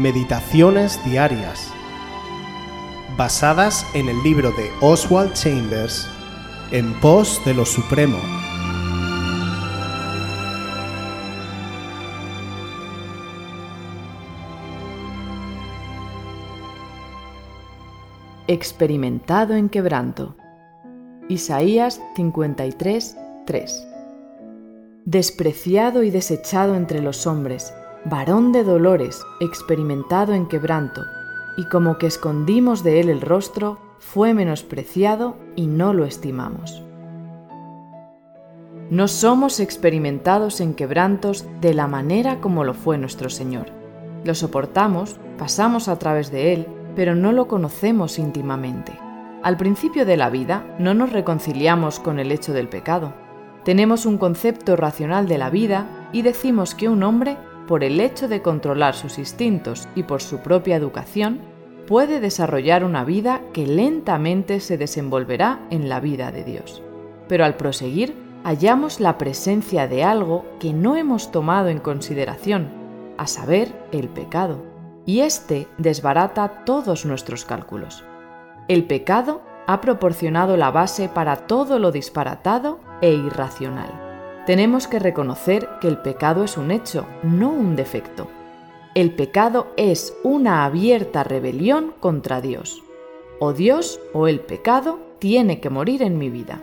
Meditaciones Diarias, basadas en el libro de Oswald Chambers, En pos de lo Supremo. Experimentado en quebranto. Isaías 53, 3. Despreciado y desechado entre los hombres, varón de dolores, experimentado en quebranto, y como que escondimos de él el rostro, fue menospreciado y no lo estimamos. No somos experimentados en quebrantos de la manera como lo fue nuestro Señor. Lo soportamos, pasamos a través de él, pero no lo conocemos íntimamente. Al principio de la vida no nos reconciliamos con el hecho del pecado. Tenemos un concepto racional de la vida y decimos que un hombre por el hecho de controlar sus instintos y por su propia educación, puede desarrollar una vida que lentamente se desenvolverá en la vida de Dios. Pero al proseguir, hallamos la presencia de algo que no hemos tomado en consideración, a saber, el pecado. Y éste desbarata todos nuestros cálculos. El pecado ha proporcionado la base para todo lo disparatado e irracional tenemos que reconocer que el pecado es un hecho, no un defecto. El pecado es una abierta rebelión contra Dios. O Dios o el pecado tiene que morir en mi vida.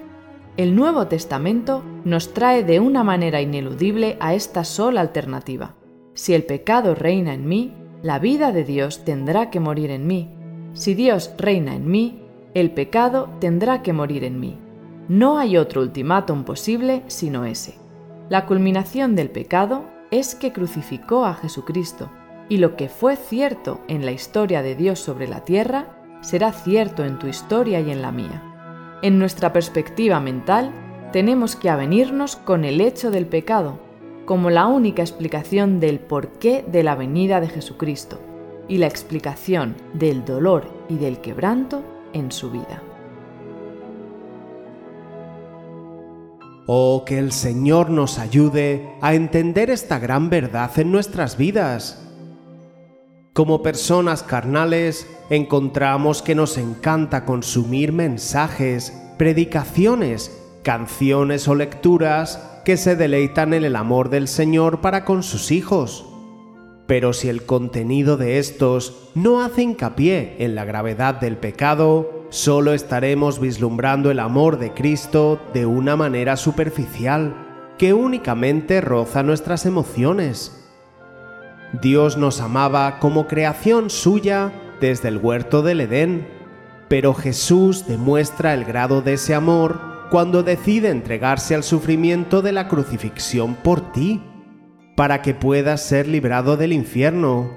El Nuevo Testamento nos trae de una manera ineludible a esta sola alternativa. Si el pecado reina en mí, la vida de Dios tendrá que morir en mí. Si Dios reina en mí, el pecado tendrá que morir en mí. No hay otro ultimátum posible sino ese. La culminación del pecado es que crucificó a Jesucristo, y lo que fue cierto en la historia de Dios sobre la tierra será cierto en tu historia y en la mía. En nuestra perspectiva mental, tenemos que avenirnos con el hecho del pecado, como la única explicación del porqué de la venida de Jesucristo y la explicación del dolor y del quebranto en su vida. Oh, que el Señor nos ayude a entender esta gran verdad en nuestras vidas. Como personas carnales, encontramos que nos encanta consumir mensajes, predicaciones, canciones o lecturas que se deleitan en el amor del Señor para con sus hijos. Pero si el contenido de estos no hace hincapié en la gravedad del pecado, solo estaremos vislumbrando el amor de Cristo de una manera superficial que únicamente roza nuestras emociones. Dios nos amaba como creación suya desde el huerto del Edén, pero Jesús demuestra el grado de ese amor cuando decide entregarse al sufrimiento de la crucifixión por ti, para que puedas ser librado del infierno.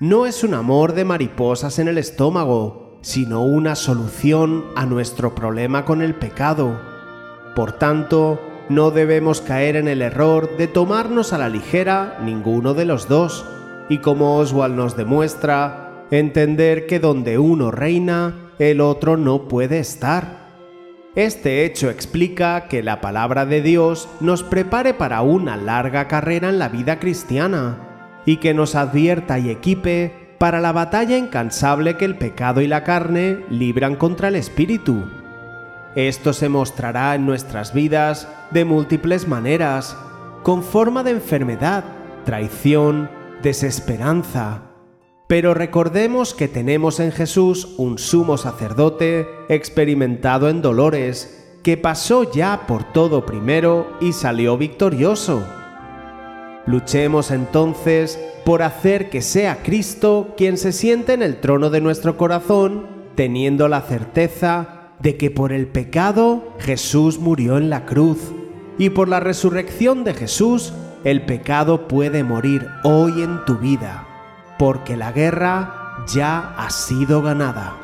No es un amor de mariposas en el estómago, sino una solución a nuestro problema con el pecado. Por tanto, no debemos caer en el error de tomarnos a la ligera ninguno de los dos, y como Oswald nos demuestra, entender que donde uno reina, el otro no puede estar. Este hecho explica que la palabra de Dios nos prepare para una larga carrera en la vida cristiana y que nos advierta y equipe para la batalla incansable que el pecado y la carne libran contra el espíritu. Esto se mostrará en nuestras vidas de múltiples maneras, con forma de enfermedad, traición, desesperanza. Pero recordemos que tenemos en Jesús un sumo sacerdote experimentado en dolores, que pasó ya por todo primero y salió victorioso. Luchemos entonces por hacer que sea Cristo quien se siente en el trono de nuestro corazón, teniendo la certeza de que por el pecado Jesús murió en la cruz y por la resurrección de Jesús el pecado puede morir hoy en tu vida, porque la guerra ya ha sido ganada.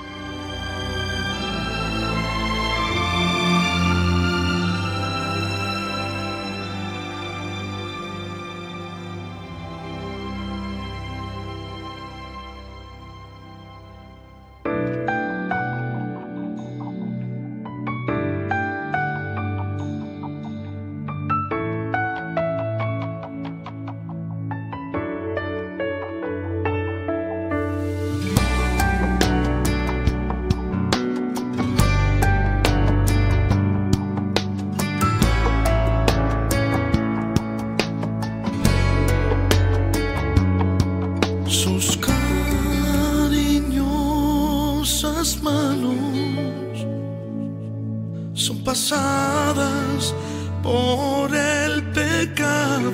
pasadas por el pecado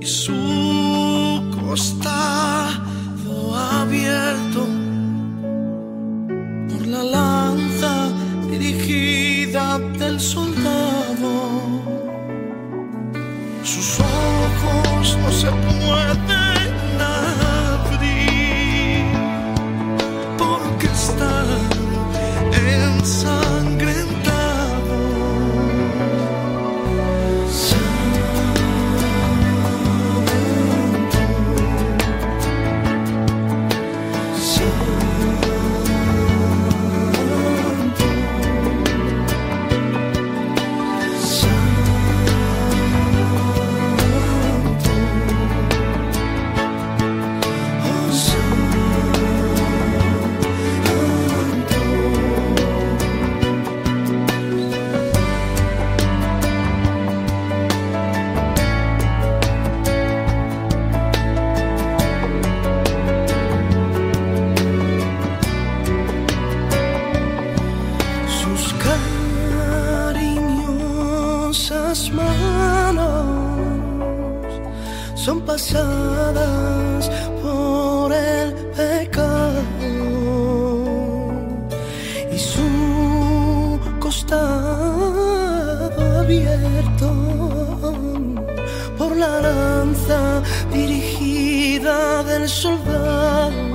y su costado abierto son pasadas por el pecado y su costado abierto por la lanza dirigida del soldado